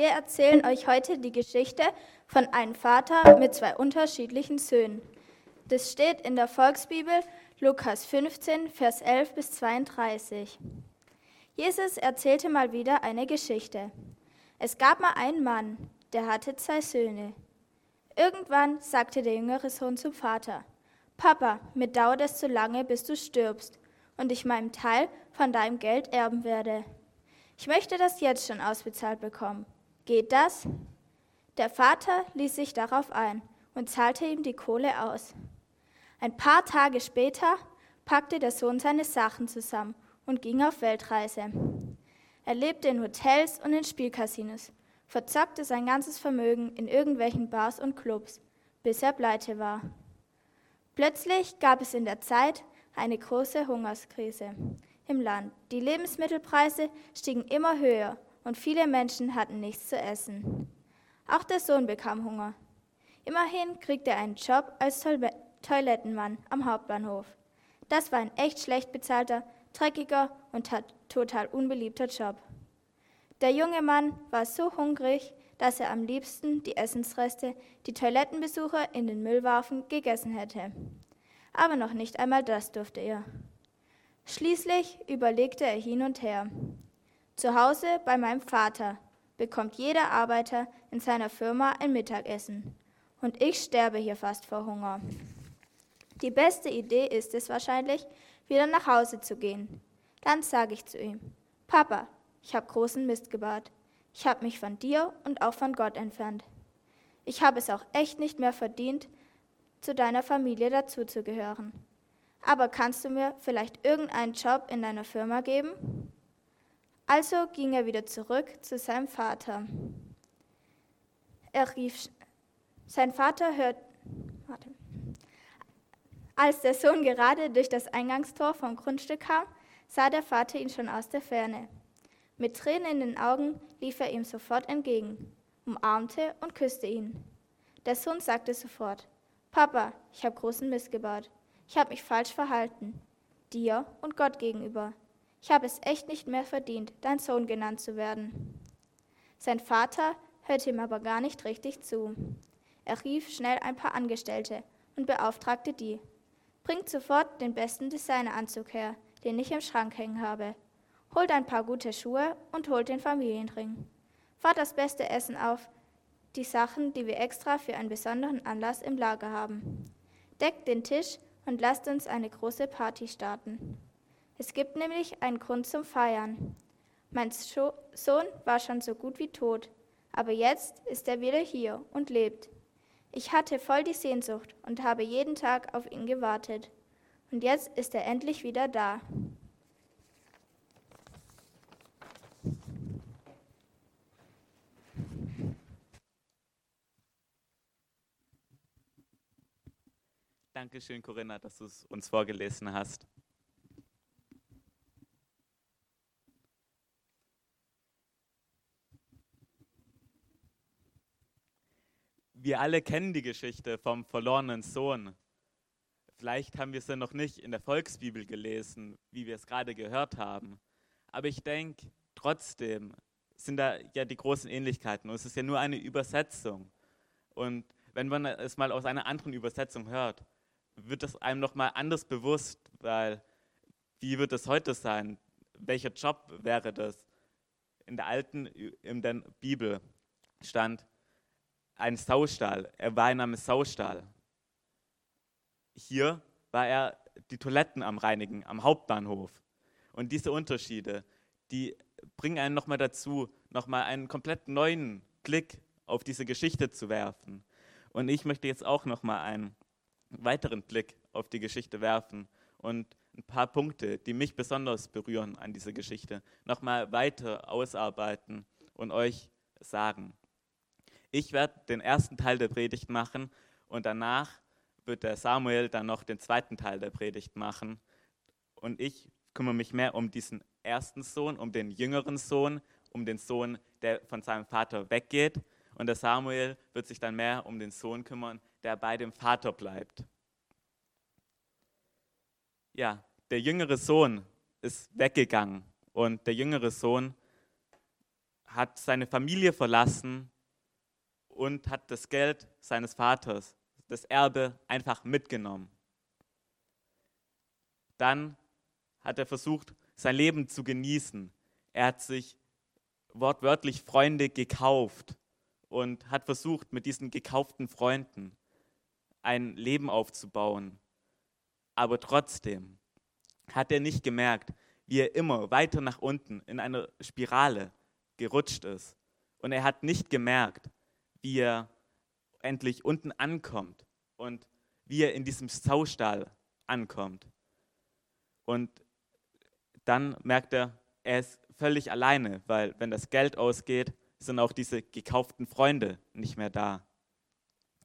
Wir erzählen euch heute die Geschichte von einem Vater mit zwei unterschiedlichen Söhnen. Das steht in der Volksbibel Lukas 15, Vers 11 bis 32. Jesus erzählte mal wieder eine Geschichte. Es gab mal einen Mann, der hatte zwei Söhne. Irgendwann sagte der jüngere Sohn zum Vater, Papa, mir dauert es zu lange, bis du stirbst und ich meinen Teil von deinem Geld erben werde. Ich möchte das jetzt schon ausbezahlt bekommen. Geht das? Der Vater ließ sich darauf ein und zahlte ihm die Kohle aus. Ein paar Tage später packte der Sohn seine Sachen zusammen und ging auf Weltreise. Er lebte in Hotels und in Spielcasinos, verzockte sein ganzes Vermögen in irgendwelchen Bars und Clubs, bis er pleite war. Plötzlich gab es in der Zeit eine große Hungerskrise im Land. Die Lebensmittelpreise stiegen immer höher und viele Menschen hatten nichts zu essen. Auch der Sohn bekam Hunger. Immerhin kriegte er einen Job als Toilettenmann am Hauptbahnhof. Das war ein echt schlecht bezahlter, dreckiger und total unbeliebter Job. Der junge Mann war so hungrig, dass er am liebsten die Essensreste, die Toilettenbesucher in den Müll warfen, gegessen hätte. Aber noch nicht einmal das durfte er. Schließlich überlegte er hin und her. Zu Hause bei meinem Vater bekommt jeder Arbeiter in seiner Firma ein Mittagessen. Und ich sterbe hier fast vor Hunger. Die beste Idee ist es wahrscheinlich, wieder nach Hause zu gehen. Dann sage ich zu ihm, Papa, ich habe großen Mist gebaut. Ich habe mich von dir und auch von Gott entfernt. Ich habe es auch echt nicht mehr verdient, zu deiner Familie dazuzugehören. Aber kannst du mir vielleicht irgendeinen Job in deiner Firma geben? Also ging er wieder zurück zu seinem Vater. Er rief, sein Vater hört, warte. Als der Sohn gerade durch das Eingangstor vom Grundstück kam, sah der Vater ihn schon aus der Ferne. Mit Tränen in den Augen lief er ihm sofort entgegen, umarmte und küsste ihn. Der Sohn sagte sofort, Papa, ich habe großen Mist gebaut. Ich habe mich falsch verhalten. Dir und Gott gegenüber. Ich habe es echt nicht mehr verdient, dein Sohn genannt zu werden. Sein Vater hörte ihm aber gar nicht richtig zu. Er rief schnell ein paar Angestellte und beauftragte die. Bringt sofort den besten Designeranzug her, den ich im Schrank hängen habe holt ein paar gute Schuhe und holt den Familienring. Fahrt das beste Essen auf, die Sachen, die wir extra für einen besonderen Anlass im Lager haben. Deckt den Tisch und lasst uns eine große Party starten. Es gibt nämlich einen Grund zum Feiern. Mein Sohn war schon so gut wie tot, aber jetzt ist er wieder hier und lebt. Ich hatte voll die Sehnsucht und habe jeden Tag auf ihn gewartet. Und jetzt ist er endlich wieder da. Dankeschön, Corinna, dass du es uns vorgelesen hast. Wir alle kennen die Geschichte vom verlorenen Sohn. Vielleicht haben wir sie noch nicht in der Volksbibel gelesen, wie wir es gerade gehört haben. Aber ich denke, trotzdem sind da ja die großen Ähnlichkeiten. Und es ist ja nur eine Übersetzung. Und wenn man es mal aus einer anderen Übersetzung hört, wird es einem nochmal anders bewusst, weil wie wird es heute sein? Welcher Job wäre das? In der alten, in der Bibel stand ein Saustall. Er war in einem Saustall. Hier war er die Toiletten am Reinigen, am Hauptbahnhof. Und diese Unterschiede, die bringen einen nochmal dazu, nochmal einen komplett neuen Blick auf diese Geschichte zu werfen. Und ich möchte jetzt auch nochmal einen weiteren Blick auf die Geschichte werfen und ein paar Punkte, die mich besonders berühren an dieser Geschichte, nochmal weiter ausarbeiten und euch sagen. Ich werde den ersten Teil der Predigt machen und danach wird der Samuel dann noch den zweiten Teil der Predigt machen. Und ich kümmere mich mehr um diesen ersten Sohn, um den jüngeren Sohn, um den Sohn, der von seinem Vater weggeht. Und der Samuel wird sich dann mehr um den Sohn kümmern, der bei dem Vater bleibt. Ja, der jüngere Sohn ist weggegangen und der jüngere Sohn hat seine Familie verlassen und hat das Geld seines Vaters, das Erbe, einfach mitgenommen. Dann hat er versucht, sein Leben zu genießen. Er hat sich wortwörtlich Freunde gekauft und hat versucht, mit diesen gekauften Freunden ein Leben aufzubauen. Aber trotzdem hat er nicht gemerkt, wie er immer weiter nach unten in einer Spirale gerutscht ist. Und er hat nicht gemerkt, wie er endlich unten ankommt und wie er in diesem Saustall ankommt. Und dann merkt er, er ist völlig alleine, weil wenn das Geld ausgeht, sind auch diese gekauften Freunde nicht mehr da.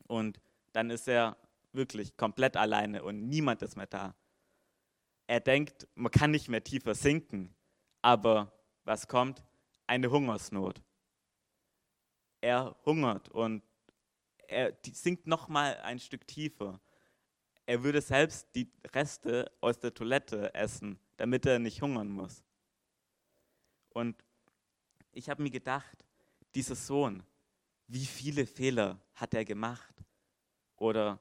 Und dann ist er wirklich komplett alleine und niemand ist mehr da. Er denkt, man kann nicht mehr tiefer sinken, aber was kommt? Eine Hungersnot. Er hungert und er sinkt noch mal ein Stück tiefer. Er würde selbst die Reste aus der Toilette essen, damit er nicht hungern muss. Und ich habe mir gedacht, dieser Sohn, wie viele Fehler hat er gemacht? Oder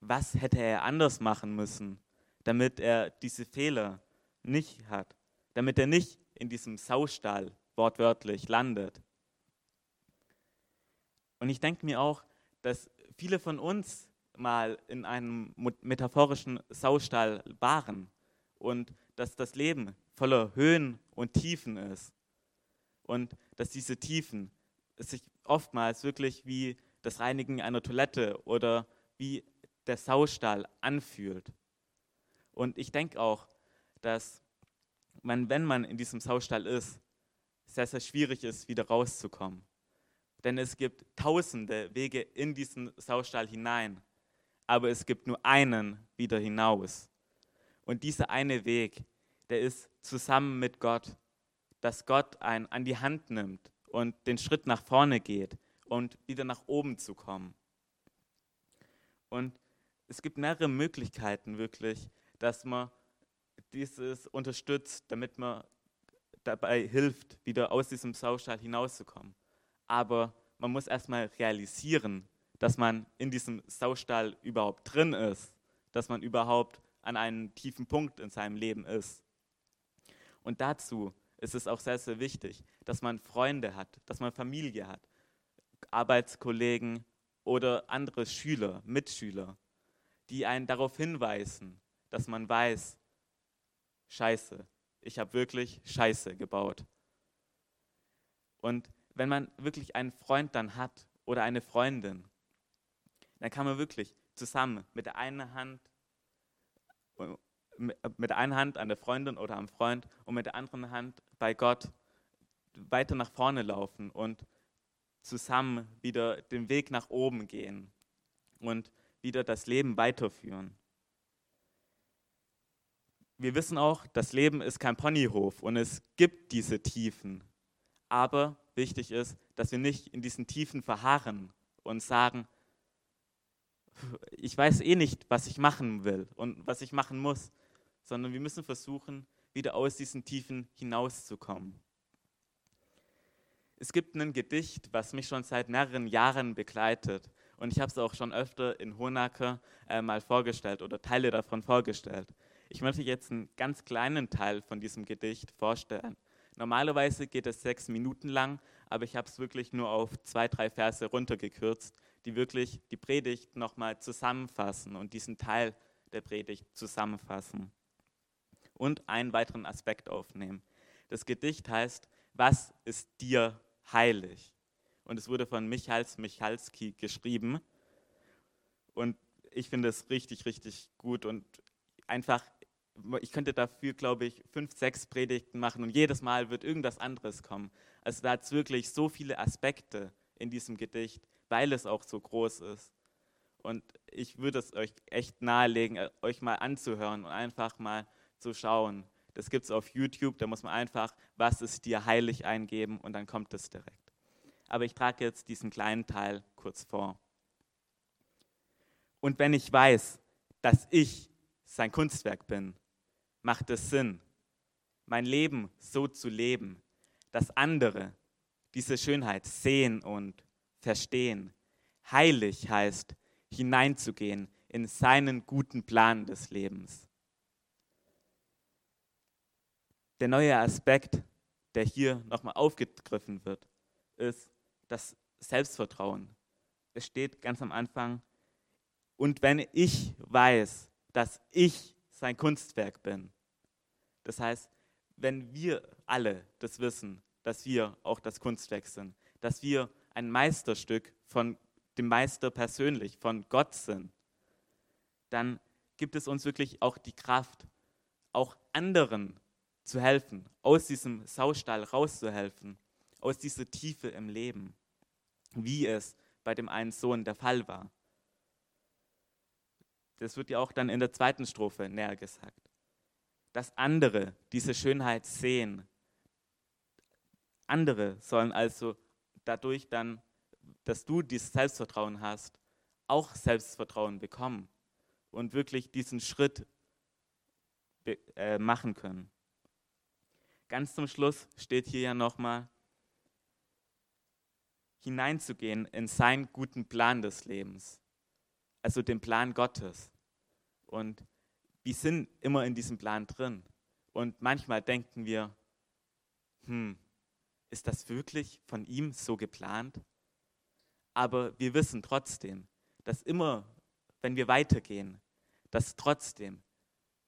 was hätte er anders machen müssen, damit er diese Fehler nicht hat, damit er nicht in diesem Saustall wortwörtlich landet. Und ich denke mir auch, dass viele von uns mal in einem metaphorischen Saustall waren und dass das Leben voller Höhen und Tiefen ist. Und dass diese Tiefen sich oftmals wirklich wie das Reinigen einer Toilette oder wie der Saustall anfühlt. Und ich denke auch, dass man, wenn man in diesem Saustall ist, sehr, sehr schwierig ist, wieder rauszukommen. Denn es gibt tausende Wege in diesen Saustall hinein, aber es gibt nur einen wieder hinaus. Und dieser eine Weg, der ist zusammen mit Gott, dass Gott einen an die Hand nimmt und den Schritt nach vorne geht und wieder nach oben zu kommen. Und es gibt mehrere Möglichkeiten wirklich, dass man dieses unterstützt, damit man dabei hilft, wieder aus diesem Saustall hinauszukommen. Aber man muss erstmal realisieren, dass man in diesem Saustall überhaupt drin ist, dass man überhaupt an einem tiefen Punkt in seinem Leben ist. Und dazu ist es auch sehr, sehr wichtig, dass man Freunde hat, dass man Familie hat, Arbeitskollegen oder andere Schüler, Mitschüler, die einen darauf hinweisen, dass man weiß, scheiße, ich habe wirklich Scheiße gebaut. Und wenn man wirklich einen Freund dann hat oder eine Freundin, dann kann man wirklich zusammen mit der einen Hand mit der Hand an der Freundin oder am Freund und mit der anderen Hand bei Gott weiter nach vorne laufen und zusammen wieder den Weg nach oben gehen und wieder das Leben weiterführen. Wir wissen auch, das Leben ist kein Ponyhof und es gibt diese Tiefen. Aber wichtig ist, dass wir nicht in diesen Tiefen verharren und sagen, ich weiß eh nicht, was ich machen will und was ich machen muss, sondern wir müssen versuchen, wieder aus diesen Tiefen hinauszukommen. Es gibt ein Gedicht, was mich schon seit mehreren Jahren begleitet. Und ich habe es auch schon öfter in Honaker äh, mal vorgestellt oder Teile davon vorgestellt. Ich möchte jetzt einen ganz kleinen Teil von diesem Gedicht vorstellen. Normalerweise geht es sechs Minuten lang, aber ich habe es wirklich nur auf zwei, drei Verse runtergekürzt, die wirklich die Predigt nochmal zusammenfassen und diesen Teil der Predigt zusammenfassen. Und einen weiteren Aspekt aufnehmen. Das Gedicht heißt, was ist dir heilig? Und es wurde von Michals Michalski geschrieben. Und ich finde es richtig, richtig gut und einfach, ich könnte dafür, glaube ich, fünf, sechs Predigten machen und jedes Mal wird irgendwas anderes kommen. Also da hat es wirklich so viele Aspekte in diesem Gedicht, weil es auch so groß ist. Und ich würde es euch echt nahelegen, äh, euch mal anzuhören und einfach mal zu schauen. Das gibt es auf YouTube, da muss man einfach, was ist dir heilig eingeben und dann kommt es direkt. Aber ich trage jetzt diesen kleinen Teil kurz vor. Und wenn ich weiß, dass ich sein Kunstwerk bin, macht es Sinn, mein Leben so zu leben, dass andere diese Schönheit sehen und verstehen. Heilig heißt hineinzugehen in seinen guten Plan des Lebens. Der neue Aspekt, der hier nochmal aufgegriffen wird, ist das Selbstvertrauen. Es steht ganz am Anfang, und wenn ich weiß, dass ich sein Kunstwerk bin, das heißt, wenn wir alle das wissen, dass wir auch das Kunstwerk sind, dass wir ein Meisterstück von dem Meister persönlich, von Gott sind, dann gibt es uns wirklich auch die Kraft, auch anderen zu helfen, aus diesem Saustall rauszuhelfen, aus dieser Tiefe im Leben, wie es bei dem einen Sohn der Fall war. Das wird ja auch dann in der zweiten Strophe näher gesagt. Dass andere diese Schönheit sehen. Andere sollen also dadurch dann, dass du dieses Selbstvertrauen hast, auch Selbstvertrauen bekommen und wirklich diesen Schritt äh, machen können. Ganz zum Schluss steht hier ja nochmal, hineinzugehen in seinen guten Plan des Lebens, also den Plan Gottes. Und wir sind immer in diesem Plan drin. Und manchmal denken wir, hm, ist das wirklich von ihm so geplant? Aber wir wissen trotzdem, dass immer, wenn wir weitergehen, dass trotzdem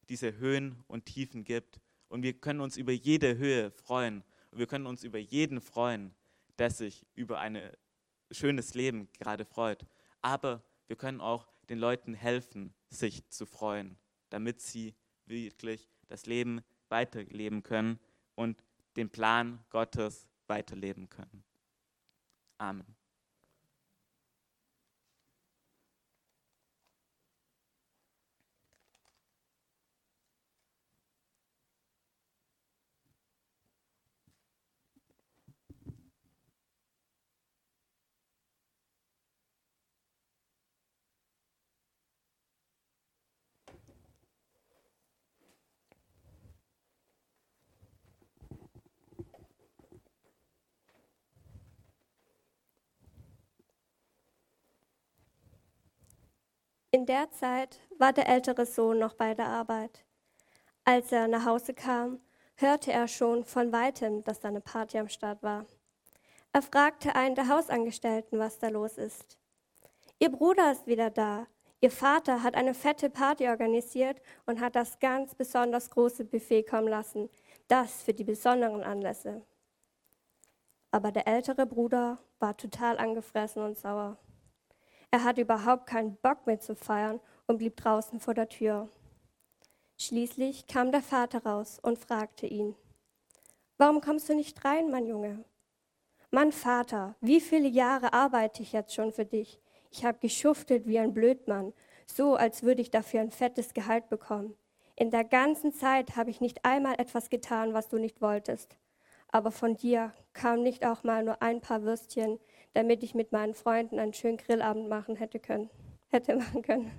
diese Höhen und Tiefen gibt. Und wir können uns über jede Höhe freuen. Und wir können uns über jeden freuen, der sich über ein schönes Leben gerade freut. Aber wir können auch den Leuten helfen, sich zu freuen, damit sie wirklich das Leben weiterleben können und den Plan Gottes weiterleben können. Amen. In der Zeit war der ältere Sohn noch bei der Arbeit. Als er nach Hause kam, hörte er schon von weitem, dass da eine Party am Start war. Er fragte einen der Hausangestellten, was da los ist. Ihr Bruder ist wieder da. Ihr Vater hat eine fette Party organisiert und hat das ganz besonders große Buffet kommen lassen. Das für die besonderen Anlässe. Aber der ältere Bruder war total angefressen und sauer. Er hatte überhaupt keinen Bock mehr zu feiern und blieb draußen vor der Tür. Schließlich kam der Vater raus und fragte ihn, Warum kommst du nicht rein, mein Junge? Mann, Vater, wie viele Jahre arbeite ich jetzt schon für dich? Ich habe geschuftet wie ein Blödmann, so als würde ich dafür ein fettes Gehalt bekommen. In der ganzen Zeit habe ich nicht einmal etwas getan, was du nicht wolltest. Aber von dir kam nicht auch mal nur ein paar Würstchen, damit ich mit meinen Freunden einen schönen Grillabend machen hätte können, hätte machen können.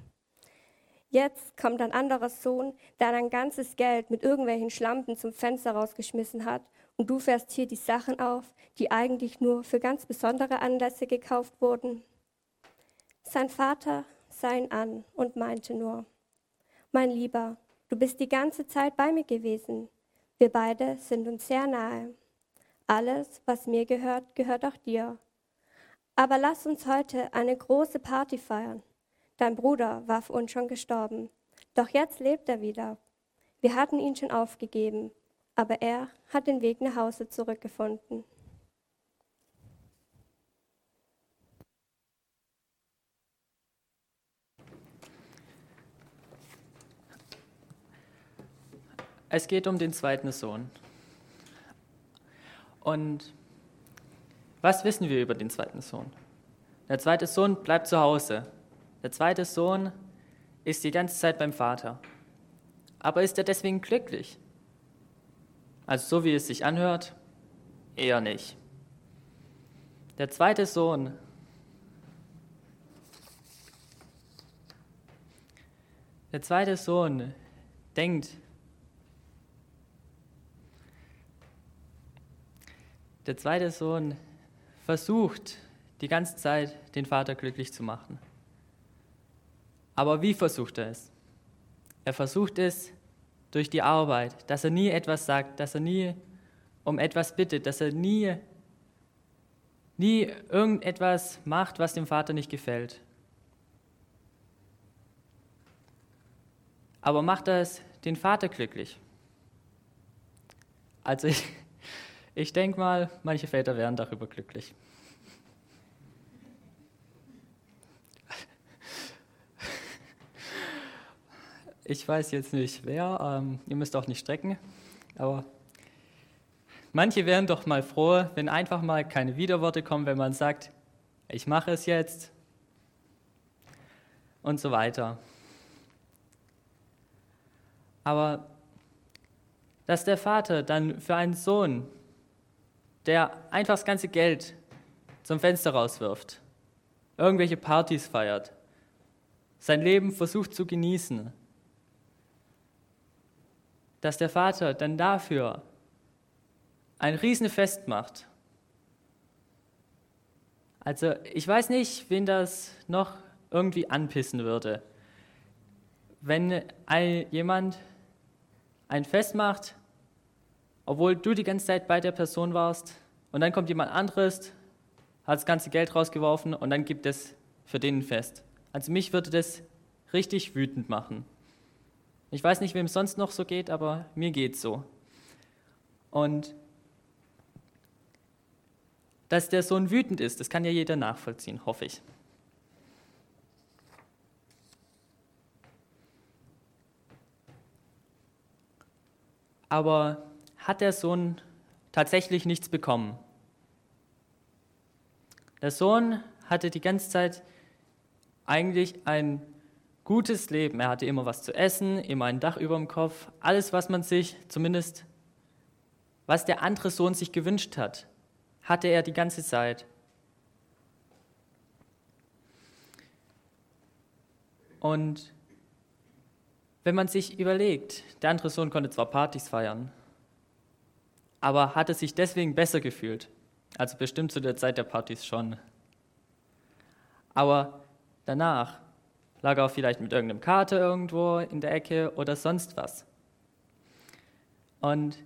Jetzt kommt ein anderer Sohn, der dein ganzes Geld mit irgendwelchen Schlampen zum Fenster rausgeschmissen hat und du fährst hier die Sachen auf, die eigentlich nur für ganz besondere Anlässe gekauft wurden. Sein Vater sah ihn an und meinte nur, mein Lieber, du bist die ganze Zeit bei mir gewesen. Wir beide sind uns sehr nahe. Alles, was mir gehört, gehört auch dir. Aber lass uns heute eine große Party feiern. Dein Bruder war für uns schon gestorben, doch jetzt lebt er wieder. Wir hatten ihn schon aufgegeben, aber er hat den Weg nach Hause zurückgefunden. Es geht um den zweiten Sohn. Und was wissen wir über den zweiten Sohn? Der zweite Sohn bleibt zu Hause. Der zweite Sohn ist die ganze Zeit beim Vater. Aber ist er deswegen glücklich? Also so wie es sich anhört, eher nicht. Der zweite Sohn Der zweite Sohn denkt, der zweite Sohn versucht die ganze Zeit, den Vater glücklich zu machen. Aber wie versucht er es? Er versucht es durch die Arbeit, dass er nie etwas sagt, dass er nie um etwas bittet, dass er nie, nie irgendetwas macht, was dem Vater nicht gefällt. Aber macht das den Vater glücklich? Also ich, ich denke mal, manche Väter wären darüber glücklich. Ich weiß jetzt nicht wer, ähm, ihr müsst auch nicht strecken, aber manche wären doch mal froh, wenn einfach mal keine Widerworte kommen, wenn man sagt, ich mache es jetzt und so weiter. Aber dass der Vater dann für einen Sohn, der einfach das ganze Geld zum Fenster rauswirft, irgendwelche Partys feiert, sein Leben versucht zu genießen, dass der Vater dann dafür ein Riesenfest macht. Also ich weiß nicht, wen das noch irgendwie anpissen würde. Wenn jemand ein Fest macht, obwohl du die ganze Zeit bei der Person warst, und dann kommt jemand anderes, hat das ganze Geld rausgeworfen und dann gibt es für den Fest. Also mich würde das richtig wütend machen. Ich weiß nicht, wem es sonst noch so geht, aber mir geht es so. Und dass der Sohn wütend ist, das kann ja jeder nachvollziehen, hoffe ich. aber hat der Sohn tatsächlich nichts bekommen. Der Sohn hatte die ganze Zeit eigentlich ein gutes Leben. Er hatte immer was zu essen, immer ein Dach über dem Kopf, alles, was man sich, zumindest was der andere Sohn sich gewünscht hat, hatte er die ganze Zeit. Und wenn man sich überlegt, der andere Sohn konnte zwar Partys feiern, aber hatte sich deswegen besser gefühlt. Also bestimmt zu der Zeit der Partys schon. Aber danach lag er auch vielleicht mit irgendeinem Kater irgendwo in der Ecke oder sonst was. Und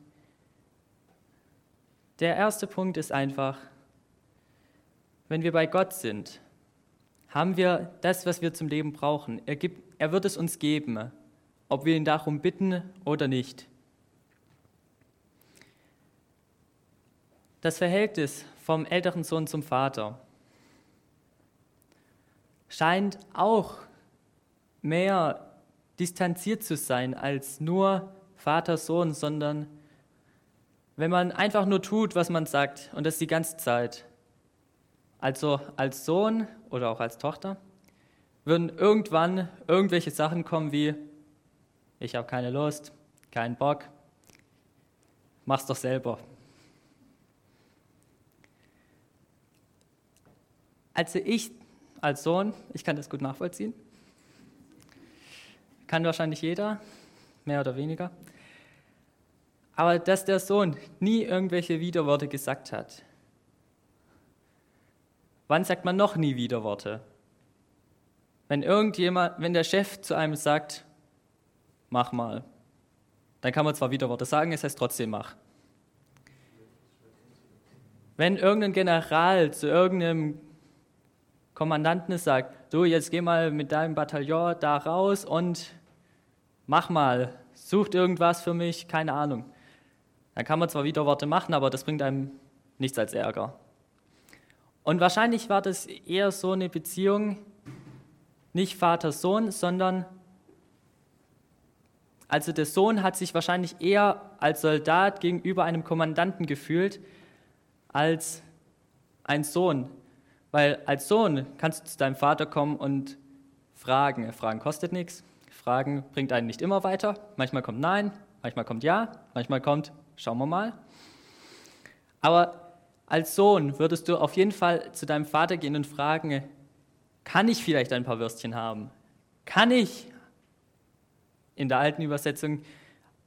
der erste Punkt ist einfach, wenn wir bei Gott sind, haben wir das, was wir zum Leben brauchen. Er, gibt, er wird es uns geben ob wir ihn darum bitten oder nicht. Das Verhältnis vom älteren Sohn zum Vater scheint auch mehr distanziert zu sein als nur Vater-Sohn, sondern wenn man einfach nur tut, was man sagt und das die ganze Zeit. Also als Sohn oder auch als Tochter würden irgendwann irgendwelche Sachen kommen wie, ich habe keine Lust, keinen Bock, mach's doch selber. Also ich als Sohn, ich kann das gut nachvollziehen, kann wahrscheinlich jeder, mehr oder weniger, aber dass der Sohn nie irgendwelche Widerworte gesagt hat. Wann sagt man noch nie Widerworte? Wenn irgendjemand, wenn der Chef zu einem sagt, mach mal. Dann kann man zwar wieder Worte sagen, es heißt trotzdem mach. Wenn irgendein General zu irgendeinem Kommandanten sagt, du, jetzt geh mal mit deinem Bataillon da raus und mach mal, sucht irgendwas für mich, keine Ahnung. Dann kann man zwar wieder Worte machen, aber das bringt einem nichts als Ärger. Und wahrscheinlich war das eher so eine Beziehung, nicht Vater-Sohn, sondern also der Sohn hat sich wahrscheinlich eher als Soldat gegenüber einem Kommandanten gefühlt als ein Sohn. Weil als Sohn kannst du zu deinem Vater kommen und fragen. Fragen kostet nichts. Fragen bringt einen nicht immer weiter. Manchmal kommt Nein, manchmal kommt Ja, manchmal kommt Schauen wir mal. Aber als Sohn würdest du auf jeden Fall zu deinem Vater gehen und fragen, kann ich vielleicht ein paar Würstchen haben? Kann ich in der alten Übersetzung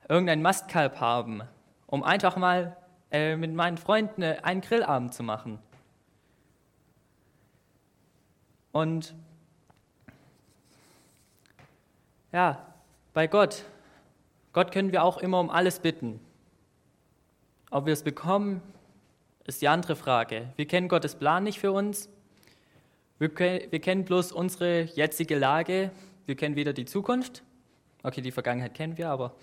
irgendein Mastkalb haben, um einfach mal äh, mit meinen Freunden äh, einen Grillabend zu machen. Und ja, bei Gott, Gott können wir auch immer um alles bitten. Ob wir es bekommen, ist die andere Frage. Wir kennen Gottes Plan nicht für uns. Wir, wir kennen bloß unsere jetzige Lage. Wir kennen weder die Zukunft. Okay, die Vergangenheit kennen wir, aber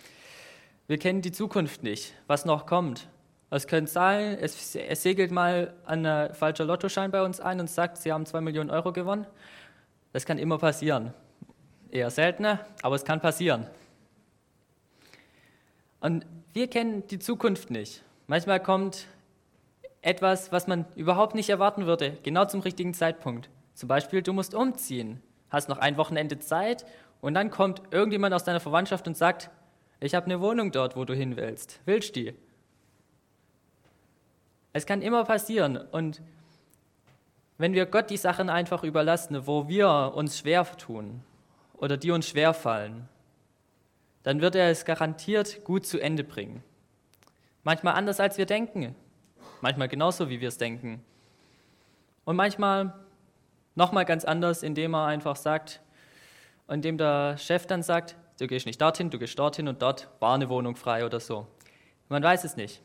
wir kennen die Zukunft nicht, was noch kommt. Es könnte sein, es, es segelt mal ein falscher Lottoschein bei uns ein und sagt, Sie haben zwei Millionen Euro gewonnen. Das kann immer passieren. Eher seltener, aber es kann passieren. Und wir kennen die Zukunft nicht. Manchmal kommt etwas, was man überhaupt nicht erwarten würde, genau zum richtigen Zeitpunkt. Zum Beispiel, du musst umziehen, hast noch ein Wochenende Zeit und dann kommt irgendjemand aus deiner Verwandtschaft und sagt, ich habe eine Wohnung dort, wo du hin willst. Willst du die? Es kann immer passieren. Und wenn wir Gott die Sachen einfach überlassen, wo wir uns schwer tun oder die uns schwer fallen, dann wird er es garantiert gut zu Ende bringen. Manchmal anders, als wir denken. Manchmal genauso, wie wir es denken. Und manchmal nochmal ganz anders, indem er einfach sagt, indem der Chef dann sagt, du gehst nicht dorthin, du gehst dorthin und dort war eine Wohnung frei oder so. Man weiß es nicht.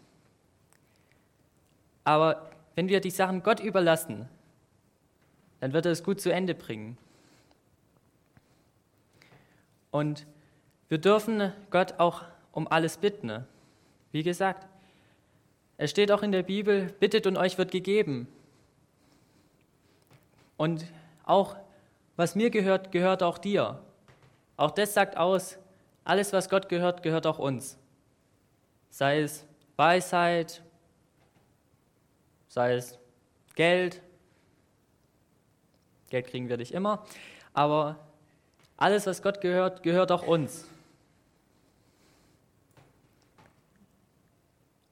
Aber wenn wir die Sachen Gott überlassen, dann wird er es gut zu Ende bringen. Und wir dürfen Gott auch um alles bitten. Wie gesagt, es steht auch in der Bibel, bittet und euch wird gegeben. Und auch was mir gehört, gehört auch dir. Auch das sagt aus, alles, was Gott gehört, gehört auch uns. Sei es Weisheit, sei es Geld. Geld kriegen wir nicht immer, aber alles, was Gott gehört, gehört auch uns.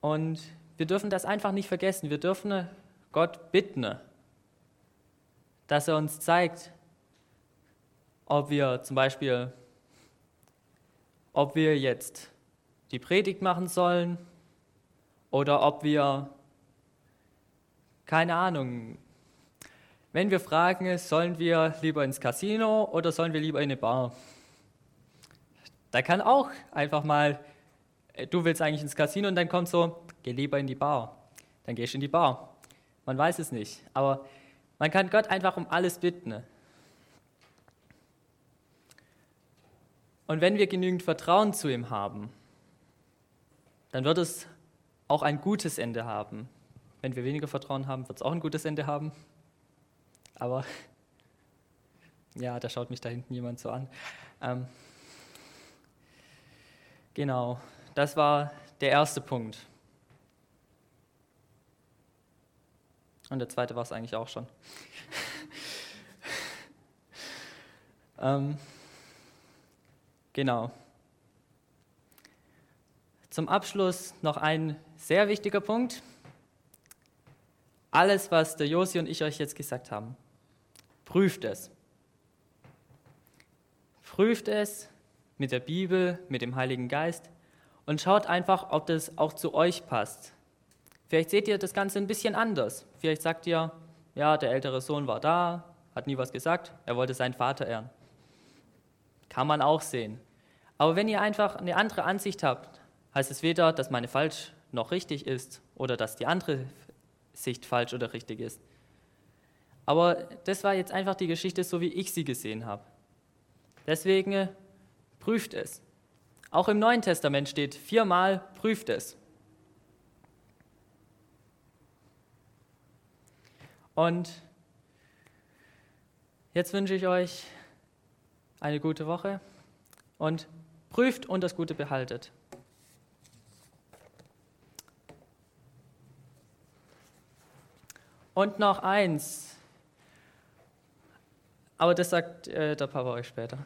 Und wir dürfen das einfach nicht vergessen. Wir dürfen Gott bitten, dass er uns zeigt, ob wir zum Beispiel, ob wir jetzt die Predigt machen sollen oder ob wir keine Ahnung. Wenn wir fragen, sollen wir lieber ins Casino oder sollen wir lieber in eine Bar? Da kann auch einfach mal, äh, du willst eigentlich ins Casino und dann kommt so, geh lieber in die Bar. Dann gehst du in die Bar. Man weiß es nicht. Aber man kann Gott einfach um alles bitten. Und wenn wir genügend Vertrauen zu ihm haben, dann wird es auch ein gutes Ende haben. Wenn wir weniger Vertrauen haben, wird es auch ein gutes Ende haben. Aber ja, da schaut mich da hinten jemand so an. Ähm, genau, das war der erste Punkt. Und der zweite war es eigentlich auch schon. ähm, genau. Zum Abschluss noch ein sehr wichtiger Punkt alles, was der Josi und ich euch jetzt gesagt haben. Prüft es. Prüft es mit der Bibel, mit dem Heiligen Geist und schaut einfach, ob das auch zu euch passt. Vielleicht seht ihr das Ganze ein bisschen anders. Vielleicht sagt ihr, ja, der ältere Sohn war da, hat nie was gesagt, er wollte seinen Vater ehren. Kann man auch sehen. Aber wenn ihr einfach eine andere Ansicht habt, heißt es weder, dass meine falsch noch richtig ist oder dass die andere Sicht falsch oder richtig ist. Aber das war jetzt einfach die Geschichte, so wie ich sie gesehen habe. Deswegen prüft es. Auch im Neuen Testament steht viermal, prüft es. Und jetzt wünsche ich euch eine gute Woche und prüft und das Gute behaltet. Und noch eins. Aber das sagt äh, der Papa euch später.